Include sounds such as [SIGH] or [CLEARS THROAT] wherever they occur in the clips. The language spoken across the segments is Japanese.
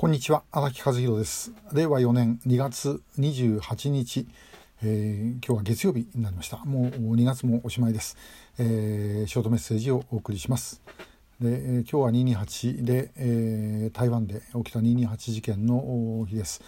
こんにちは荒木和弘です。令和4年2月28日、えー、今日は月曜日になりました。もう2月もおしまいです、えー、ショートメッセージをお送りします。で、今日は228で、え、台湾で起きた228事件の日です、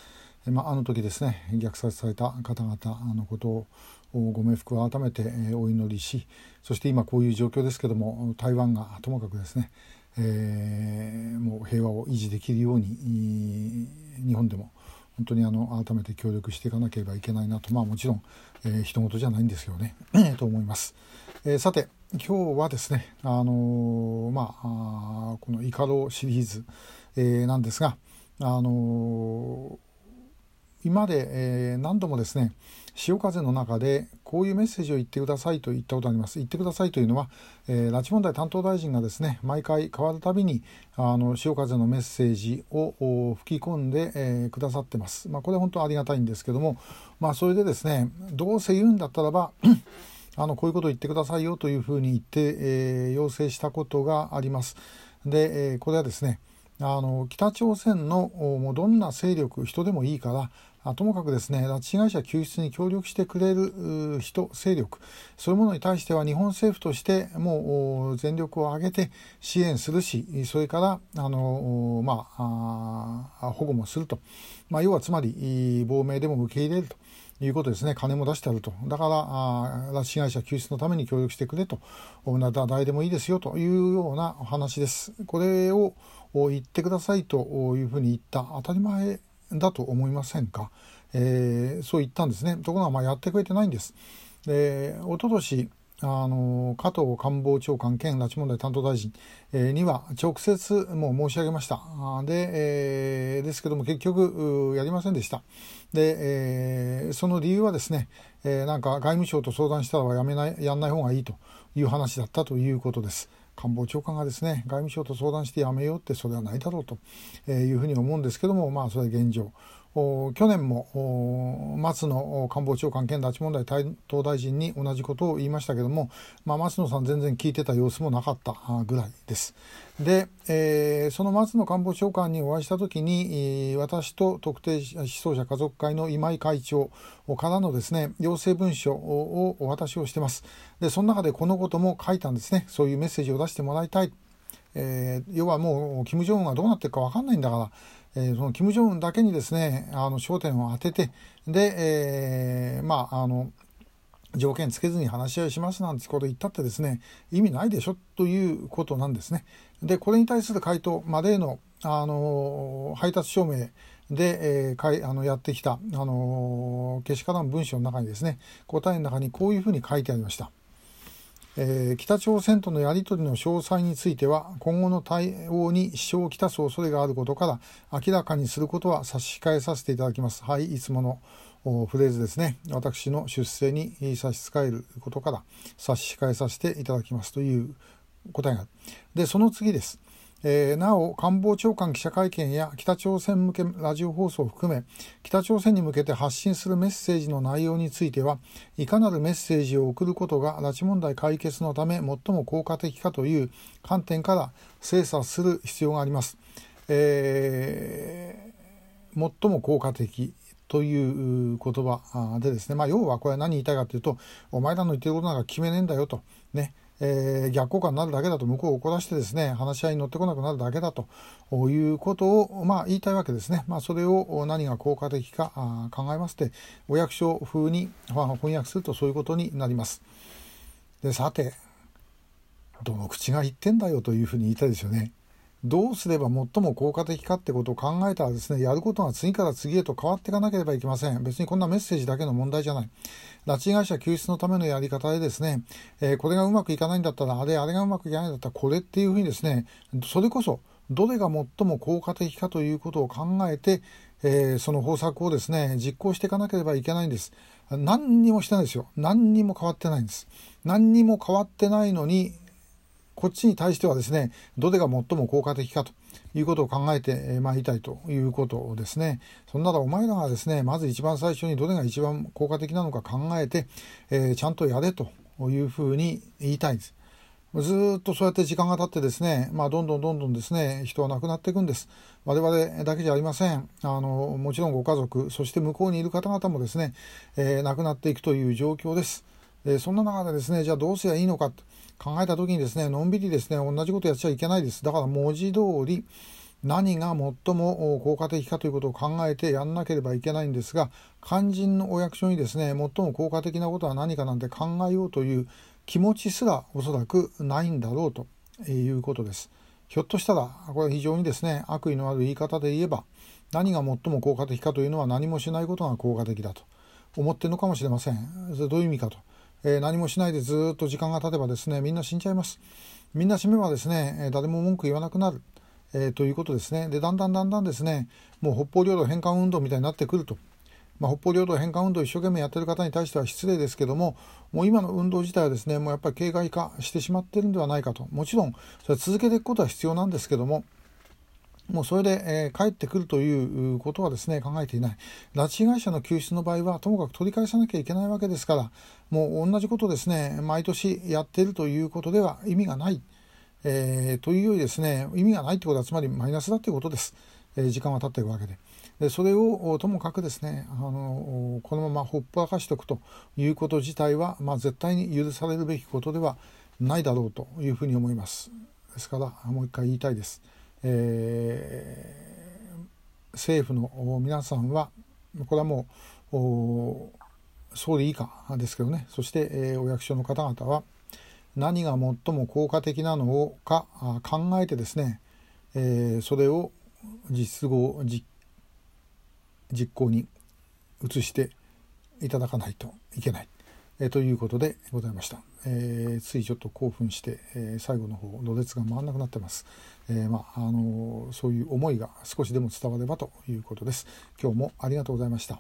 まあ、あの時ですね虐殺された方々のことをご冥福を改めてお祈りしそして今こういう状況ですけども台湾がともかくですねえー、もう平和を維持できるように日本でも本当にあの改めて協力していかなければいけないなとまあもちろん、えー、人事じゃないんですよね [CLEARS THROAT] と思います。えー、さて今日はですねあのー、まあこの「イカロ」シリーズ、えー、なんですがあの今まで、え何度もですね潮風の中でこういうメッセージを言ってくださいと言ったことあります。言ってくださいというのは、えー、拉致問題担当大臣がですね毎回変わるたびにあの潮風のメッセージを吹き込んで、えー、くださってます。まあ、これ本当ありがたいんですけども、まあ、それでですねどうせ言うんだったらば [CLEARS THROAT] あのこういうことを言ってくださいよというふうに言って、えー、要請したことがあります。で、え、これはですねあの北朝鮮のもうどんな勢力人でもいいからあともかくですね拉致被害者救出に協力してくれる人勢力。そういうものに対しては日本政府としてもう全力を挙げて支援するしそれからあの、まあ、あ保護もすると、まあ、要はつまり亡命でも受け入れると。いうことですね。金も出してあると。だからあ拉致被害者救出のために協力してくれと。誰でもいいですよというようなお話です。これを言ってくださいというふうに言った。当たり前だと思いませんか、えー、そう言ったんですねところがまあやってくれてないんです。で一昨年あの加藤官房長官兼拉致問題担当大臣、えー、には直接もう申し上げました。で、えー、ですけども結局やりませんでした。で、えー、その理由はですね、えー、なんか外務省と相談したらやめない、やんない方がいいという話だったということです。官房長官がですね外務省と相談してやめようってそれはないだろうというふうに思うんですけどもまあそれは現状。去年も松野官房長官兼拉致問題担当大臣に同じことを言いましたけども、まあ、松野さん全然聞いてた様子もなかったぐらいです。で、えー、その松野官房長官にお会いした時に私と特定思想者家族会の今井会長からのですね要請文書をお渡しをしてます。でその中でこのことも書いたんですねそういうメッセージを出してもらいたい。えー、要はもう金正恩がどうなってるか分かんないんだから、えー、その金正恩だけにですねあの焦点を当ててで、えー、まああの条件つけずに話し合いしますなんてこと言ったってですね意味ないでしょということなんですね。でこれに対する回答、まあ、例のあの配達証明で、えー、かいあのやってきた、あのけしからん文章の中にですね答えの中にこういうふうに書いてありました。えー、北朝鮮とのやり取りの詳細については今後の対応に支障をきたす恐れがあることから明らかにすることは差し控えさせていただきます。はい、いつものフレーズですね。私の出世に差し支えることから差し控えさせていただきますという答えがある。で、その次です。えー、なお官房長官記者会見や北朝鮮向けラジオ放送を含め北朝鮮に向けて発信するメッセージの内容についてはいかなるメッセージを送ることが拉致問題解決のため最も効果的かという観点から精査する必要があります。えー、最も効果的という言葉でですね、まあ、要はこれは何言いたいかというとお前らの言ってることなんか決めねえんだよとねえー、逆効果になるだけだと向こうを怒らせてですね話し合いに乗ってこなくなるだけだということを、まあ、言いたいわけですね、まあ、それを何が効果的か考えましてお役所風に翻訳するとそういうことになります。でさてどの口が言ってんだよというふうに言いたいですよね。どうすれば最も効果的かってことを考えたらですね、やることが次から次へと変わっていかなければいけません。別にこんなメッセージだけの問題じゃない。拉致被害者救出のためのやり方でですね、えー、これがうまくいかないんだったら、あれ、あれがうまくいかないんだったら、これっていうふうにですね、それこそ、どれが最も効果的かということを考えて、えー、その方策をですね、実行していかなければいけないんです。何にもしてないですよ。何にも変わってないんです。何にも変わってないのに、こっちに対してはですね、どれが最も効果的かということを考えてまいりたいということですね。そんならお前らがですね、まず一番最初にどれが一番効果的なのか考えて、えー、ちゃんとやれというふうに言いたいんです。ずっとそうやって時間が経ってですね、まあ、どんどんどんどんですね人は亡くなっていくんです我々だけじゃありませんあのもちろんご家族そして向こうにいる方々もですね、えー、亡くなっていくという状況です、えー、そんな中でですねじゃあどうすりゃいいのかと考えた時にですねのんびりですね同じことやっちゃいけないですだから文字通り何が最も効果的かということを考えてやんなければいけないんですが肝心のお役所にですね最も効果的なことは何かなんて考えようという気持ちすらおそらくないんだろうということです。ひょっとしたらこれは非常にですね悪意のある言い方で言えば何が最も効果的かというのは何もしないことが効果的だと思ってるのかもしれません。それどういう意味かと。えー、何もしないでずっと時間が経てばですねみんな死んじゃいます。みんな死めばですね誰も文句言わなくなる。えー、ということですね。でだんだんだんだんですねもう北方領土返還運動みたいになってくると。まあ、北方領土返還運動を一生懸命やってる方に対しては失礼ですけども、もう今の運動自体はですね、もうやっぱり形骸化してしまってるんではないかと。もちろん、それ続けていくことは必要なんですけども、もうそれで、えー、帰ってくるということはですね、考えていない。拉致被害者の救出の場合は、ともかく取り返さなきゃいけないわけですから、もう同じことですね、毎年やっているということでは意味がない。えー、というよりですね、意味がないということはつまりマイナスだということです。えー、時間は経っていくわけで。でそれをともかくですねあのこのままほっぽらかしておくということ自体は、まあ、絶対に許されるべきことではないだろうというふうに思います。ですからもう一回言いたいです。えー、政府の皆さんはこれはもう総理以下ですけどね。そして、えー、お役所の方々は何が最も効果的なのか考えてですね、えー、それを実語実実行に移していただかないといけない、えー、ということでございました、えー、ついちょっと興奮して、えー、最後の方ろれつが回らなくなってます、えー、まああのそういう思いが少しでも伝わればということです。今日もありがとうございました。